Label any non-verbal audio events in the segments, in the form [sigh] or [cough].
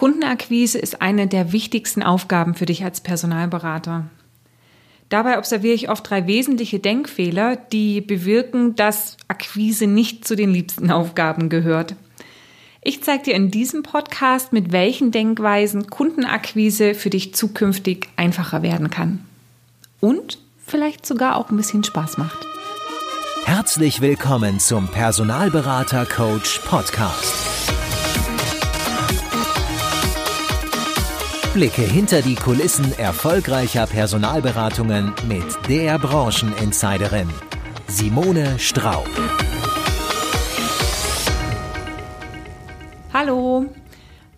Kundenakquise ist eine der wichtigsten Aufgaben für dich als Personalberater. Dabei observiere ich oft drei wesentliche Denkfehler, die bewirken, dass Akquise nicht zu den liebsten Aufgaben gehört. Ich zeige dir in diesem Podcast, mit welchen Denkweisen Kundenakquise für dich zukünftig einfacher werden kann. Und vielleicht sogar auch ein bisschen Spaß macht. Herzlich willkommen zum Personalberater Coach Podcast. Blicke hinter die Kulissen erfolgreicher Personalberatungen mit der Brancheninsiderin Simone Straub. Hallo,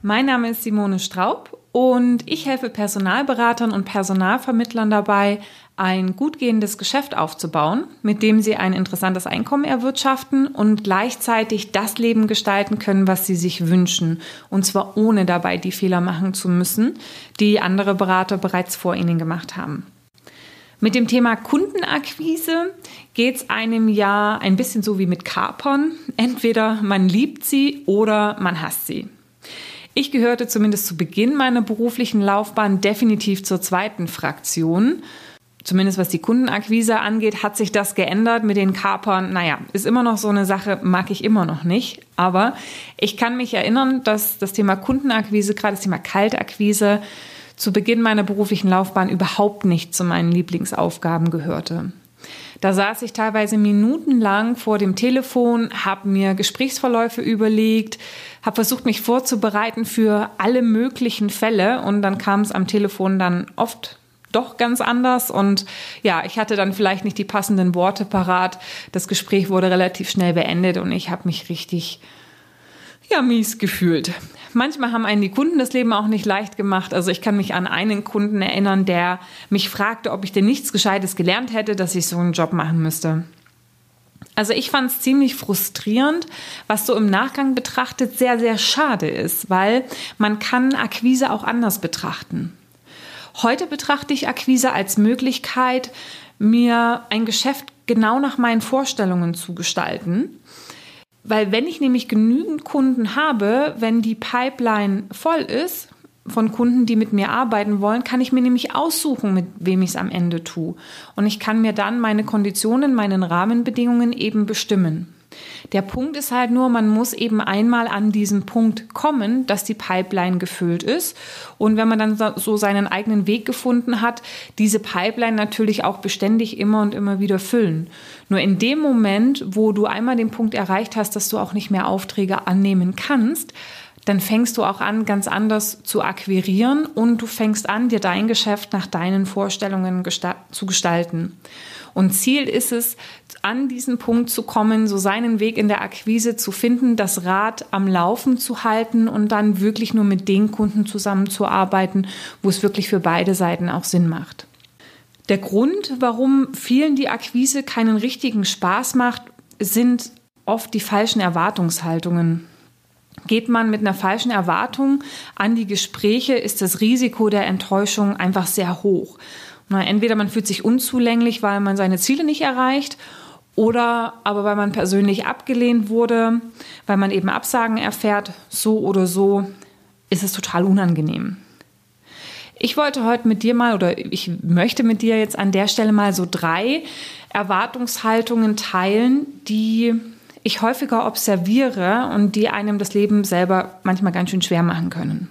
mein Name ist Simone Straub und ich helfe Personalberatern und Personalvermittlern dabei, ein gut gehendes Geschäft aufzubauen, mit dem sie ein interessantes Einkommen erwirtschaften und gleichzeitig das Leben gestalten können, was sie sich wünschen. Und zwar ohne dabei die Fehler machen zu müssen, die andere Berater bereits vor ihnen gemacht haben. Mit dem Thema Kundenakquise geht es einem ja ein bisschen so wie mit Kapern. Entweder man liebt sie oder man hasst sie. Ich gehörte zumindest zu Beginn meiner beruflichen Laufbahn definitiv zur zweiten Fraktion zumindest was die Kundenakquise angeht, hat sich das geändert mit den Kapern. Naja, ist immer noch so eine Sache, mag ich immer noch nicht. Aber ich kann mich erinnern, dass das Thema Kundenakquise, gerade das Thema Kaltakquise, zu Beginn meiner beruflichen Laufbahn überhaupt nicht zu meinen Lieblingsaufgaben gehörte. Da saß ich teilweise minutenlang vor dem Telefon, habe mir Gesprächsverläufe überlegt, habe versucht, mich vorzubereiten für alle möglichen Fälle und dann kam es am Telefon dann oft doch ganz anders. Und ja, ich hatte dann vielleicht nicht die passenden Worte parat. Das Gespräch wurde relativ schnell beendet und ich habe mich richtig, ja, mies gefühlt. Manchmal haben einen die Kunden das Leben auch nicht leicht gemacht. Also ich kann mich an einen Kunden erinnern, der mich fragte, ob ich denn nichts Gescheites gelernt hätte, dass ich so einen Job machen müsste. Also ich fand es ziemlich frustrierend, was so im Nachgang betrachtet sehr, sehr schade ist, weil man kann Akquise auch anders betrachten. Heute betrachte ich Akquise als Möglichkeit, mir ein Geschäft genau nach meinen Vorstellungen zu gestalten. Weil wenn ich nämlich genügend Kunden habe, wenn die Pipeline voll ist von Kunden, die mit mir arbeiten wollen, kann ich mir nämlich aussuchen, mit wem ich es am Ende tue. Und ich kann mir dann meine Konditionen, meinen Rahmenbedingungen eben bestimmen. Der Punkt ist halt nur, man muss eben einmal an diesen Punkt kommen, dass die Pipeline gefüllt ist. Und wenn man dann so seinen eigenen Weg gefunden hat, diese Pipeline natürlich auch beständig immer und immer wieder füllen. Nur in dem Moment, wo du einmal den Punkt erreicht hast, dass du auch nicht mehr Aufträge annehmen kannst, dann fängst du auch an, ganz anders zu akquirieren und du fängst an, dir dein Geschäft nach deinen Vorstellungen zu gestalten. Und Ziel ist es, an diesen Punkt zu kommen, so seinen Weg in der Akquise zu finden, das Rad am Laufen zu halten und dann wirklich nur mit den Kunden zusammenzuarbeiten, wo es wirklich für beide Seiten auch Sinn macht. Der Grund, warum vielen die Akquise keinen richtigen Spaß macht, sind oft die falschen Erwartungshaltungen. Geht man mit einer falschen Erwartung an die Gespräche, ist das Risiko der Enttäuschung einfach sehr hoch. Entweder man fühlt sich unzulänglich, weil man seine Ziele nicht erreicht, oder aber weil man persönlich abgelehnt wurde, weil man eben Absagen erfährt, so oder so, ist es total unangenehm. Ich wollte heute mit dir mal oder ich möchte mit dir jetzt an der Stelle mal so drei Erwartungshaltungen teilen, die ich häufiger observiere und die einem das Leben selber manchmal ganz schön schwer machen können.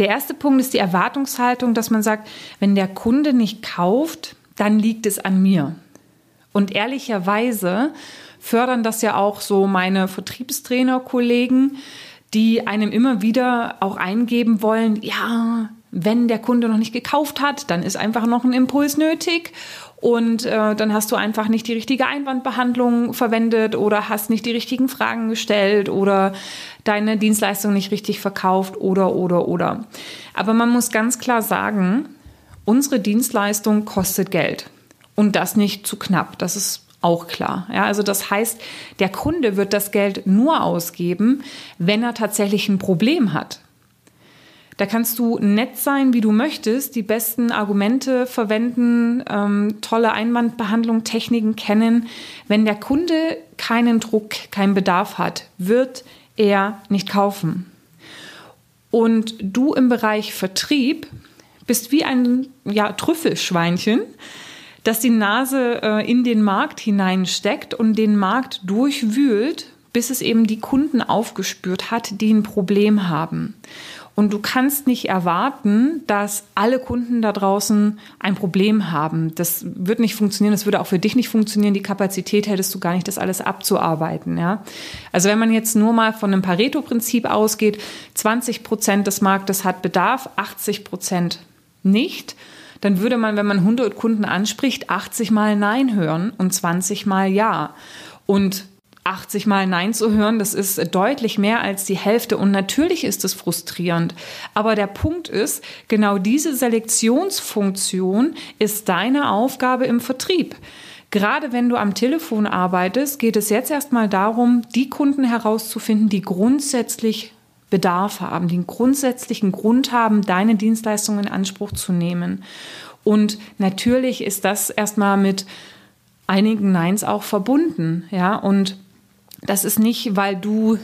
Der erste Punkt ist die Erwartungshaltung, dass man sagt, wenn der Kunde nicht kauft, dann liegt es an mir. Und ehrlicherweise fördern das ja auch so meine Vertriebstrainer-Kollegen, die einem immer wieder auch eingeben wollen, ja, wenn der Kunde noch nicht gekauft hat, dann ist einfach noch ein Impuls nötig und äh, dann hast du einfach nicht die richtige Einwandbehandlung verwendet oder hast nicht die richtigen Fragen gestellt oder deine Dienstleistung nicht richtig verkauft oder oder oder. Aber man muss ganz klar sagen, unsere Dienstleistung kostet Geld und das nicht zu knapp. Das ist auch klar. Ja, also das heißt, der Kunde wird das Geld nur ausgeben, wenn er tatsächlich ein Problem hat. Da kannst du nett sein, wie du möchtest, die besten Argumente verwenden, ähm, tolle Einwandbehandlung, Techniken kennen. Wenn der Kunde keinen Druck, keinen Bedarf hat, wird er nicht kaufen. und du im Bereich Vertrieb bist wie ein ja, Trüffelschweinchen, das die Nase äh, in den Markt hineinsteckt und den Markt durchwühlt, bis es eben die Kunden aufgespürt hat, die ein Problem haben. Und du kannst nicht erwarten, dass alle Kunden da draußen ein Problem haben. Das wird nicht funktionieren. Das würde auch für dich nicht funktionieren. Die Kapazität hättest du gar nicht, das alles abzuarbeiten. Ja? Also wenn man jetzt nur mal von einem Pareto-Prinzip ausgeht, 20 Prozent des Marktes hat Bedarf, 80 Prozent nicht dann würde man, wenn man 100 Kunden anspricht, 80 Mal Nein hören und 20 Mal Ja. Und 80 Mal Nein zu hören, das ist deutlich mehr als die Hälfte. Und natürlich ist es frustrierend. Aber der Punkt ist, genau diese Selektionsfunktion ist deine Aufgabe im Vertrieb. Gerade wenn du am Telefon arbeitest, geht es jetzt erstmal darum, die Kunden herauszufinden, die grundsätzlich Bedarf haben, einen grundsätzlichen Grund haben, deine Dienstleistungen in Anspruch zu nehmen. Und natürlich ist das erstmal mit einigen Neins auch verbunden, ja, und das ist nicht, weil du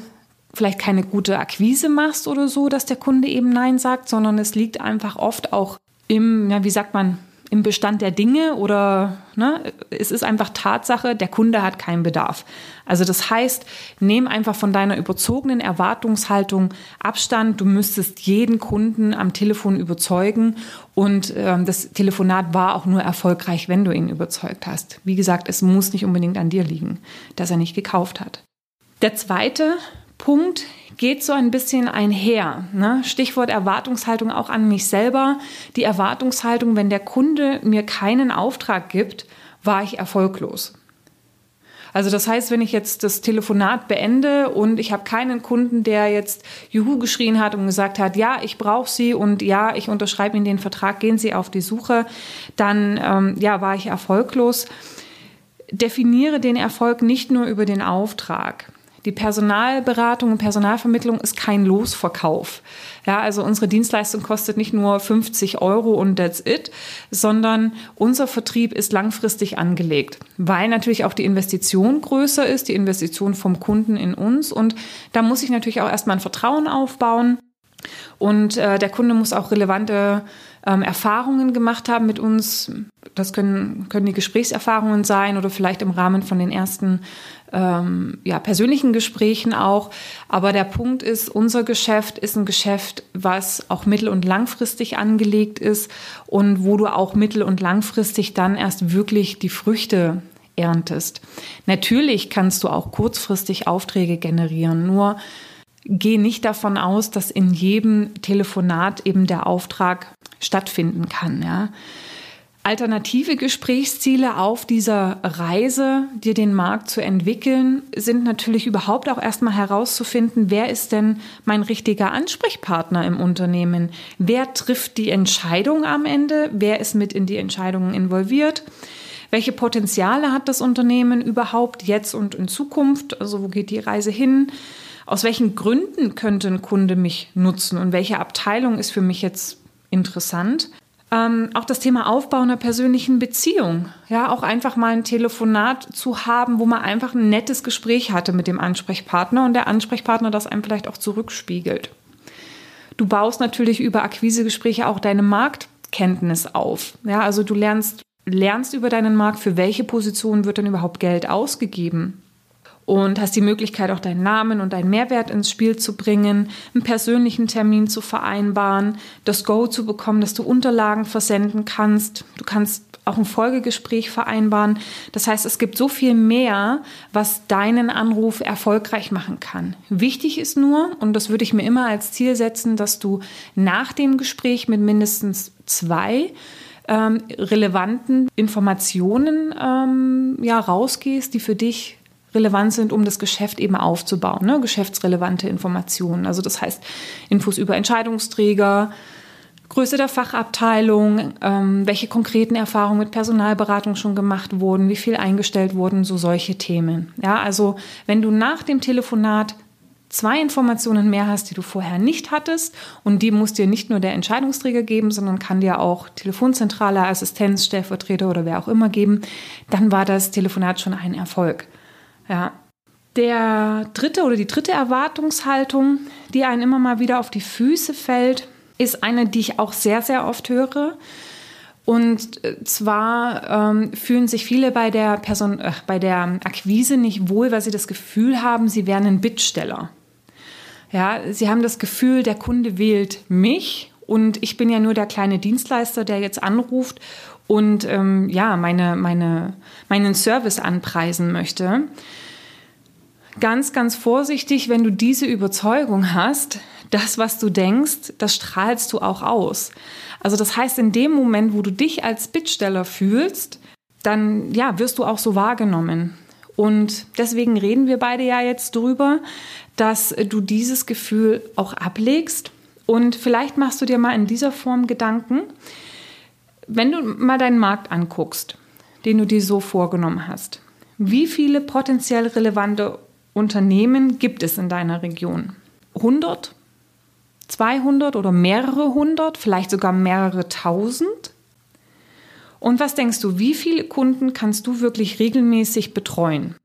vielleicht keine gute Akquise machst oder so, dass der Kunde eben Nein sagt, sondern es liegt einfach oft auch im, ja, wie sagt man, im Bestand der Dinge oder ne, es ist einfach Tatsache, der Kunde hat keinen Bedarf. Also das heißt, nehm einfach von deiner überzogenen Erwartungshaltung Abstand. Du müsstest jeden Kunden am Telefon überzeugen und ähm, das Telefonat war auch nur erfolgreich, wenn du ihn überzeugt hast. Wie gesagt, es muss nicht unbedingt an dir liegen, dass er nicht gekauft hat. Der zweite Punkt geht so ein bisschen einher. Ne? Stichwort Erwartungshaltung auch an mich selber. Die Erwartungshaltung, wenn der Kunde mir keinen Auftrag gibt, war ich erfolglos. Also das heißt, wenn ich jetzt das Telefonat beende und ich habe keinen Kunden, der jetzt Juhu geschrien hat und gesagt hat, ja, ich brauche Sie und ja, ich unterschreibe Ihnen den Vertrag, gehen Sie auf die Suche, dann ähm, ja, war ich erfolglos. Definiere den Erfolg nicht nur über den Auftrag. Die Personalberatung und Personalvermittlung ist kein Losverkauf. Ja, also unsere Dienstleistung kostet nicht nur 50 Euro und that's it, sondern unser Vertrieb ist langfristig angelegt, weil natürlich auch die Investition größer ist, die Investition vom Kunden in uns. Und da muss ich natürlich auch erstmal ein Vertrauen aufbauen. Und äh, der Kunde muss auch relevante ähm, Erfahrungen gemacht haben mit uns. Das können, können die Gesprächserfahrungen sein oder vielleicht im Rahmen von den ersten ähm, ja, persönlichen Gesprächen auch. Aber der Punkt ist, unser Geschäft ist ein Geschäft, was auch mittel- und langfristig angelegt ist und wo du auch mittel- und langfristig dann erst wirklich die Früchte erntest. Natürlich kannst du auch kurzfristig Aufträge generieren, nur geh nicht davon aus, dass in jedem Telefonat eben der Auftrag stattfinden kann. Ja. Alternative Gesprächsziele auf dieser Reise, dir den Markt zu entwickeln, sind natürlich überhaupt auch erstmal herauszufinden, wer ist denn mein richtiger Ansprechpartner im Unternehmen? Wer trifft die Entscheidung am Ende? Wer ist mit in die Entscheidungen involviert? Welche Potenziale hat das Unternehmen überhaupt jetzt und in Zukunft? Also wo geht die Reise hin? Aus welchen Gründen könnte ein Kunde mich nutzen und welche Abteilung ist für mich jetzt interessant? Ähm, auch das Thema Aufbau einer persönlichen Beziehung. Ja, auch einfach mal ein Telefonat zu haben, wo man einfach ein nettes Gespräch hatte mit dem Ansprechpartner und der Ansprechpartner das einem vielleicht auch zurückspiegelt. Du baust natürlich über Akquisegespräche auch deine Marktkenntnis auf. Ja, also du lernst, lernst über deinen Markt, für welche Position wird denn überhaupt Geld ausgegeben und hast die Möglichkeit, auch deinen Namen und deinen Mehrwert ins Spiel zu bringen, einen persönlichen Termin zu vereinbaren, das Go zu bekommen, dass du Unterlagen versenden kannst. Du kannst auch ein Folgegespräch vereinbaren. Das heißt, es gibt so viel mehr, was deinen Anruf erfolgreich machen kann. Wichtig ist nur, und das würde ich mir immer als Ziel setzen, dass du nach dem Gespräch mit mindestens zwei ähm, relevanten Informationen ähm, ja, rausgehst, die für dich relevant sind, um das Geschäft eben aufzubauen. Ne? Geschäftsrelevante Informationen. Also das heißt Infos über Entscheidungsträger, Größe der Fachabteilung, ähm, welche konkreten Erfahrungen mit Personalberatung schon gemacht wurden, wie viel eingestellt wurden, so solche Themen. Ja, also wenn du nach dem Telefonat zwei Informationen mehr hast, die du vorher nicht hattest und die muss dir nicht nur der Entscheidungsträger geben, sondern kann dir auch Telefonzentrale, Assistenz, Stellvertreter oder wer auch immer geben, dann war das Telefonat schon ein Erfolg. Ja. Der dritte oder die dritte Erwartungshaltung, die einen immer mal wieder auf die Füße fällt, ist eine, die ich auch sehr, sehr oft höre. Und äh, zwar ähm, fühlen sich viele bei der Person, äh, bei der Akquise nicht wohl, weil sie das Gefühl haben, sie wären ein Bittsteller. Ja, sie haben das Gefühl, der Kunde wählt mich und ich bin ja nur der kleine Dienstleister, der jetzt anruft und ähm, ja, meine, meine, meinen Service anpreisen möchte. Ganz, ganz vorsichtig, wenn du diese Überzeugung hast, das, was du denkst, das strahlst du auch aus. Also das heißt, in dem Moment, wo du dich als Bittsteller fühlst, dann ja, wirst du auch so wahrgenommen. Und deswegen reden wir beide ja jetzt drüber, dass du dieses Gefühl auch ablegst. Und vielleicht machst du dir mal in dieser Form Gedanken, wenn du mal deinen Markt anguckst, den du dir so vorgenommen hast. Wie viele potenziell relevante Unternehmen gibt es in deiner Region? 100? 200 oder mehrere hundert, vielleicht sogar mehrere tausend? Und was denkst du, wie viele Kunden kannst du wirklich regelmäßig betreuen?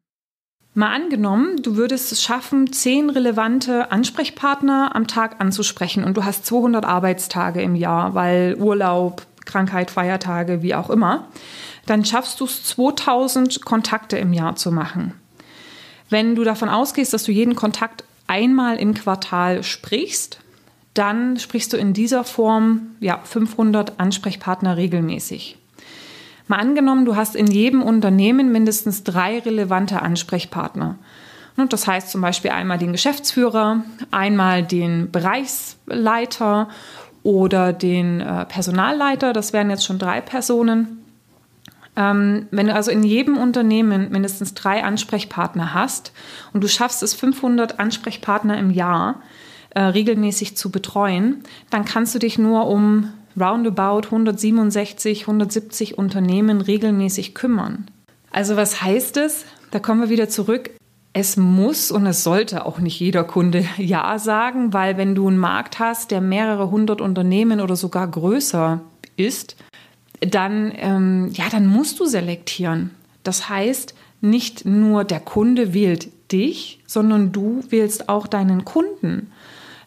Mal angenommen, du würdest es schaffen, zehn relevante Ansprechpartner am Tag anzusprechen und du hast 200 Arbeitstage im Jahr, weil Urlaub, Krankheit, Feiertage, wie auch immer, dann schaffst du es, 2000 Kontakte im Jahr zu machen. Wenn du davon ausgehst, dass du jeden Kontakt einmal im Quartal sprichst, dann sprichst du in dieser Form ja, 500 Ansprechpartner regelmäßig. Mal angenommen, du hast in jedem Unternehmen mindestens drei relevante Ansprechpartner. Und das heißt zum Beispiel einmal den Geschäftsführer, einmal den Bereichsleiter oder den äh, Personalleiter. Das wären jetzt schon drei Personen. Ähm, wenn du also in jedem Unternehmen mindestens drei Ansprechpartner hast und du schaffst es, 500 Ansprechpartner im Jahr äh, regelmäßig zu betreuen, dann kannst du dich nur um roundabout 167, 170 Unternehmen regelmäßig kümmern. Also was heißt es? Da kommen wir wieder zurück. Es muss und es sollte auch nicht jeder Kunde [laughs] Ja sagen, weil wenn du einen Markt hast, der mehrere hundert Unternehmen oder sogar größer ist, dann, ähm, ja, dann musst du selektieren. Das heißt, nicht nur der Kunde wählt dich, sondern du wählst auch deinen Kunden.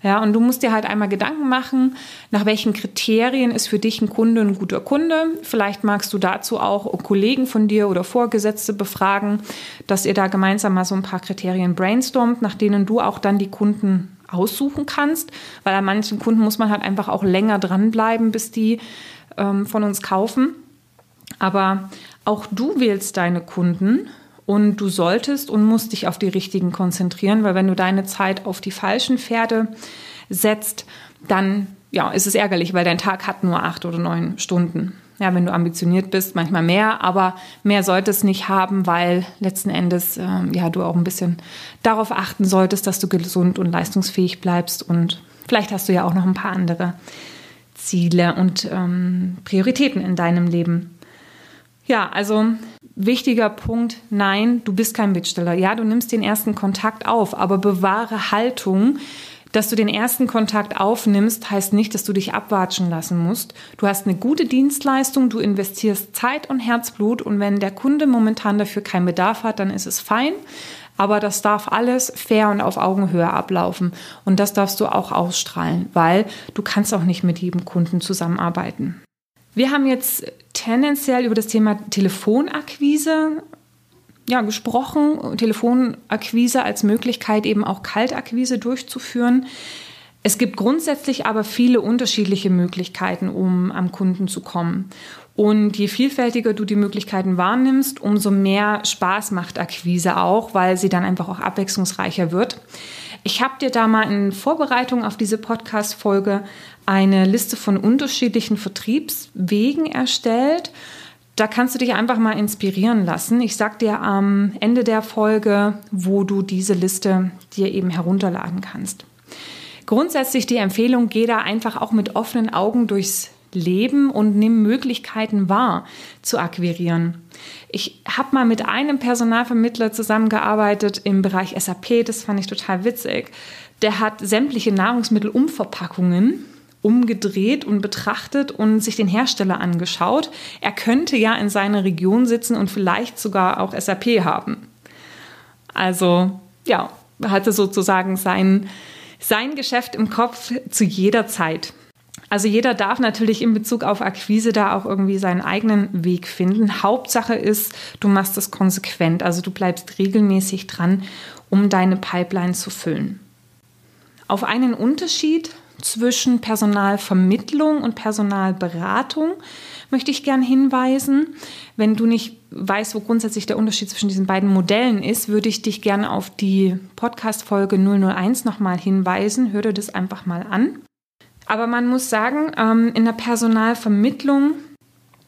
Ja, und du musst dir halt einmal Gedanken machen, nach welchen Kriterien ist für dich ein Kunde ein guter Kunde. Vielleicht magst du dazu auch Kollegen von dir oder Vorgesetzte befragen, dass ihr da gemeinsam mal so ein paar Kriterien brainstormt, nach denen du auch dann die Kunden aussuchen kannst, weil an manchen Kunden muss man halt einfach auch länger dranbleiben, bis die ähm, von uns kaufen. Aber auch du wählst deine Kunden und du solltest und musst dich auf die richtigen konzentrieren, weil wenn du deine Zeit auf die falschen Pferde setzt, dann ja, ist es ärgerlich, weil dein Tag hat nur acht oder neun Stunden. Ja, wenn du ambitioniert bist, manchmal mehr, aber mehr sollte es nicht haben, weil letzten Endes äh, ja du auch ein bisschen darauf achten solltest, dass du gesund und leistungsfähig bleibst und vielleicht hast du ja auch noch ein paar andere Ziele und ähm, Prioritäten in deinem Leben. Ja, also wichtiger Punkt, nein, du bist kein Bittsteller. Ja, du nimmst den ersten Kontakt auf, aber bewahre Haltung. Dass du den ersten Kontakt aufnimmst, heißt nicht, dass du dich abwatschen lassen musst. Du hast eine gute Dienstleistung, du investierst Zeit und Herzblut und wenn der Kunde momentan dafür keinen Bedarf hat, dann ist es fein. Aber das darf alles fair und auf Augenhöhe ablaufen. Und das darfst du auch ausstrahlen, weil du kannst auch nicht mit jedem Kunden zusammenarbeiten. Wir haben jetzt tendenziell über das Thema Telefonakquise ja, gesprochen, Telefonakquise als Möglichkeit eben auch Kaltakquise durchzuführen. Es gibt grundsätzlich aber viele unterschiedliche Möglichkeiten, um am Kunden zu kommen. Und je vielfältiger du die Möglichkeiten wahrnimmst, umso mehr Spaß macht Akquise auch, weil sie dann einfach auch abwechslungsreicher wird. Ich habe dir da mal in Vorbereitung auf diese Podcast-Folge eine Liste von unterschiedlichen Vertriebswegen erstellt. Da kannst du dich einfach mal inspirieren lassen. Ich sag dir am Ende der Folge, wo du diese Liste dir eben herunterladen kannst. Grundsätzlich die Empfehlung, geh da einfach auch mit offenen Augen durchs Leben und nimm Möglichkeiten wahr zu akquirieren. Ich habe mal mit einem Personalvermittler zusammengearbeitet im Bereich SAP, das fand ich total witzig. Der hat sämtliche Nahrungsmittelumverpackungen umgedreht und betrachtet und sich den Hersteller angeschaut. Er könnte ja in seiner Region sitzen und vielleicht sogar auch SAP haben. Also ja, hatte sozusagen sein, Sein Geschäft im Kopf zu jeder Zeit. Also jeder darf natürlich in Bezug auf Akquise da auch irgendwie seinen eigenen Weg finden. Hauptsache ist, du machst es konsequent, also du bleibst regelmäßig dran, um deine Pipeline zu füllen. Auf einen Unterschied zwischen Personalvermittlung und Personalberatung möchte ich gern hinweisen. Wenn du nicht weißt, wo grundsätzlich der Unterschied zwischen diesen beiden Modellen ist, würde ich dich gerne auf die Podcast-Folge 001 nochmal hinweisen. Hör dir das einfach mal an. Aber man muss sagen, ähm, in der Personalvermittlung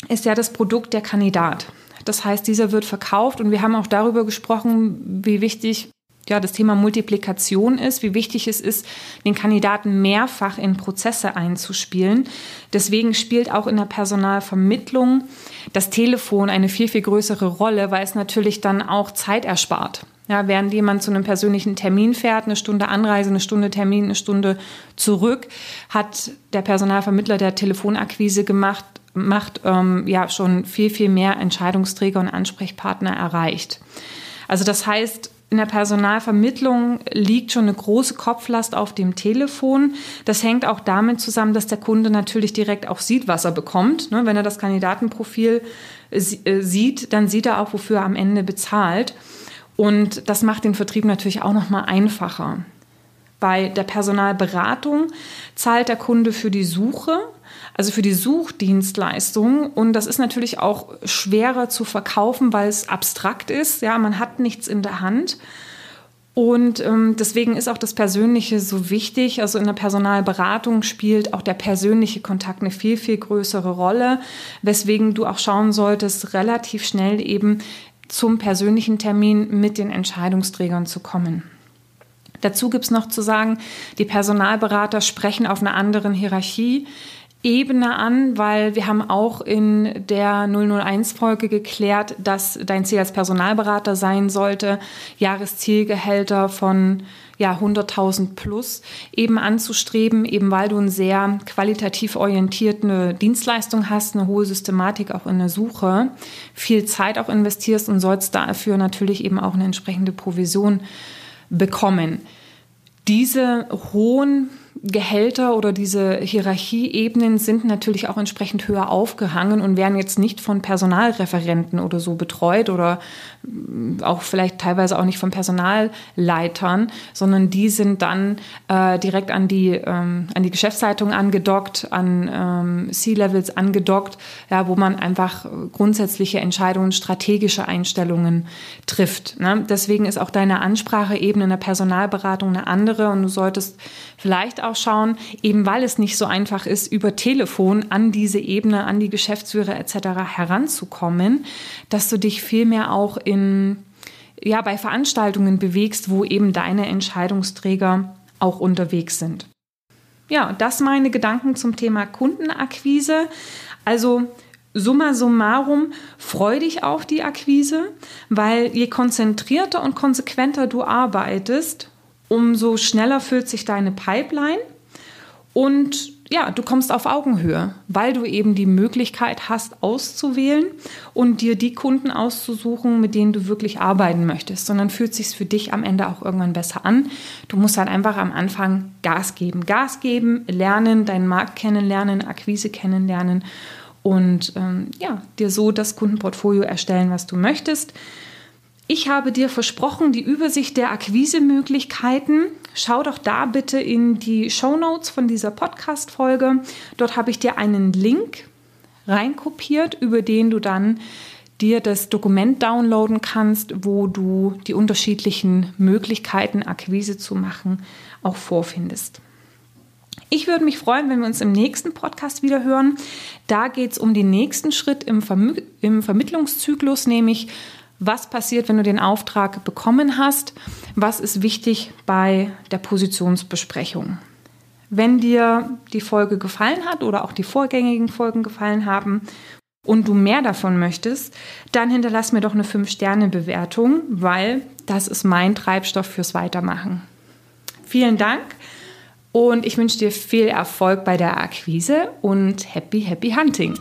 ist ja das Produkt der Kandidat. Das heißt, dieser wird verkauft und wir haben auch darüber gesprochen, wie wichtig ja, das Thema Multiplikation ist, wie wichtig es ist, den Kandidaten mehrfach in Prozesse einzuspielen. Deswegen spielt auch in der Personalvermittlung das Telefon eine viel, viel größere Rolle, weil es natürlich dann auch Zeit erspart. Ja, während jemand zu einem persönlichen Termin fährt, eine Stunde Anreise, eine Stunde Termin, eine Stunde zurück, hat der Personalvermittler der Telefonakquise gemacht, macht ähm, ja schon viel, viel mehr Entscheidungsträger und Ansprechpartner erreicht. Also das heißt, in der Personalvermittlung liegt schon eine große Kopflast auf dem Telefon. Das hängt auch damit zusammen, dass der Kunde natürlich direkt auch sieht, was er bekommt. Ne, wenn er das Kandidatenprofil äh, sieht, dann sieht er auch, wofür er am Ende bezahlt. Und das macht den Vertrieb natürlich auch noch mal einfacher. Bei der Personalberatung zahlt der Kunde für die Suche, also für die Suchdienstleistung. Und das ist natürlich auch schwerer zu verkaufen, weil es abstrakt ist. Ja, man hat nichts in der Hand. Und ähm, deswegen ist auch das Persönliche so wichtig. Also in der Personalberatung spielt auch der persönliche Kontakt eine viel, viel größere Rolle, weswegen du auch schauen solltest, relativ schnell eben zum persönlichen Termin mit den Entscheidungsträgern zu kommen. Dazu gibt es noch zu sagen, die Personalberater sprechen auf einer anderen Hierarchie. Ebene an, weil wir haben auch in der 001-Folge geklärt, dass dein Ziel als Personalberater sein sollte, Jahreszielgehälter von ja, 100.000 plus eben anzustreben, eben weil du eine sehr qualitativ orientierte Dienstleistung hast, eine hohe Systematik auch in der Suche, viel Zeit auch investierst und sollst dafür natürlich eben auch eine entsprechende Provision bekommen. Diese hohen Gehälter oder diese Hierarchieebenen sind natürlich auch entsprechend höher aufgehangen und werden jetzt nicht von Personalreferenten oder so betreut oder mm, auch vielleicht teilweise auch nicht von Personalleitern, sondern die sind dann äh, direkt an die, ähm, an die Geschäftsleitung angedockt, an ähm, C-Levels angedockt, ja, wo man einfach grundsätzliche Entscheidungen, strategische Einstellungen trifft. Ne? Deswegen ist auch deine Anspracheebene in der Personalberatung eine andere und du solltest vielleicht auch schauen, eben weil es nicht so einfach ist, über Telefon an diese Ebene, an die Geschäftsführer etc. heranzukommen, dass du dich vielmehr auch in, ja, bei Veranstaltungen bewegst, wo eben deine Entscheidungsträger auch unterwegs sind. Ja, das meine Gedanken zum Thema Kundenakquise. Also summa summarum, freu dich auf die Akquise, weil je konzentrierter und konsequenter du arbeitest, umso schneller füllt sich deine Pipeline und ja, du kommst auf Augenhöhe, weil du eben die Möglichkeit hast, auszuwählen und dir die Kunden auszusuchen, mit denen du wirklich arbeiten möchtest. Dann fühlt sich für dich am Ende auch irgendwann besser an. Du musst halt einfach am Anfang Gas geben. Gas geben, lernen, deinen Markt kennenlernen, Akquise kennenlernen und ähm, ja, dir so das Kundenportfolio erstellen, was du möchtest. Ich habe dir versprochen, die Übersicht der Akquisemöglichkeiten. Schau doch da bitte in die Show Notes von dieser Podcast-Folge. Dort habe ich dir einen Link reinkopiert, über den du dann dir das Dokument downloaden kannst, wo du die unterschiedlichen Möglichkeiten, Akquise zu machen, auch vorfindest. Ich würde mich freuen, wenn wir uns im nächsten Podcast wieder hören. Da geht es um den nächsten Schritt im, Verm im Vermittlungszyklus, nämlich was passiert, wenn du den Auftrag bekommen hast? Was ist wichtig bei der Positionsbesprechung? Wenn dir die Folge gefallen hat oder auch die vorgängigen Folgen gefallen haben und du mehr davon möchtest, dann hinterlass mir doch eine 5-Sterne-Bewertung, weil das ist mein Treibstoff fürs Weitermachen. Vielen Dank und ich wünsche dir viel Erfolg bei der Akquise und happy, happy hunting!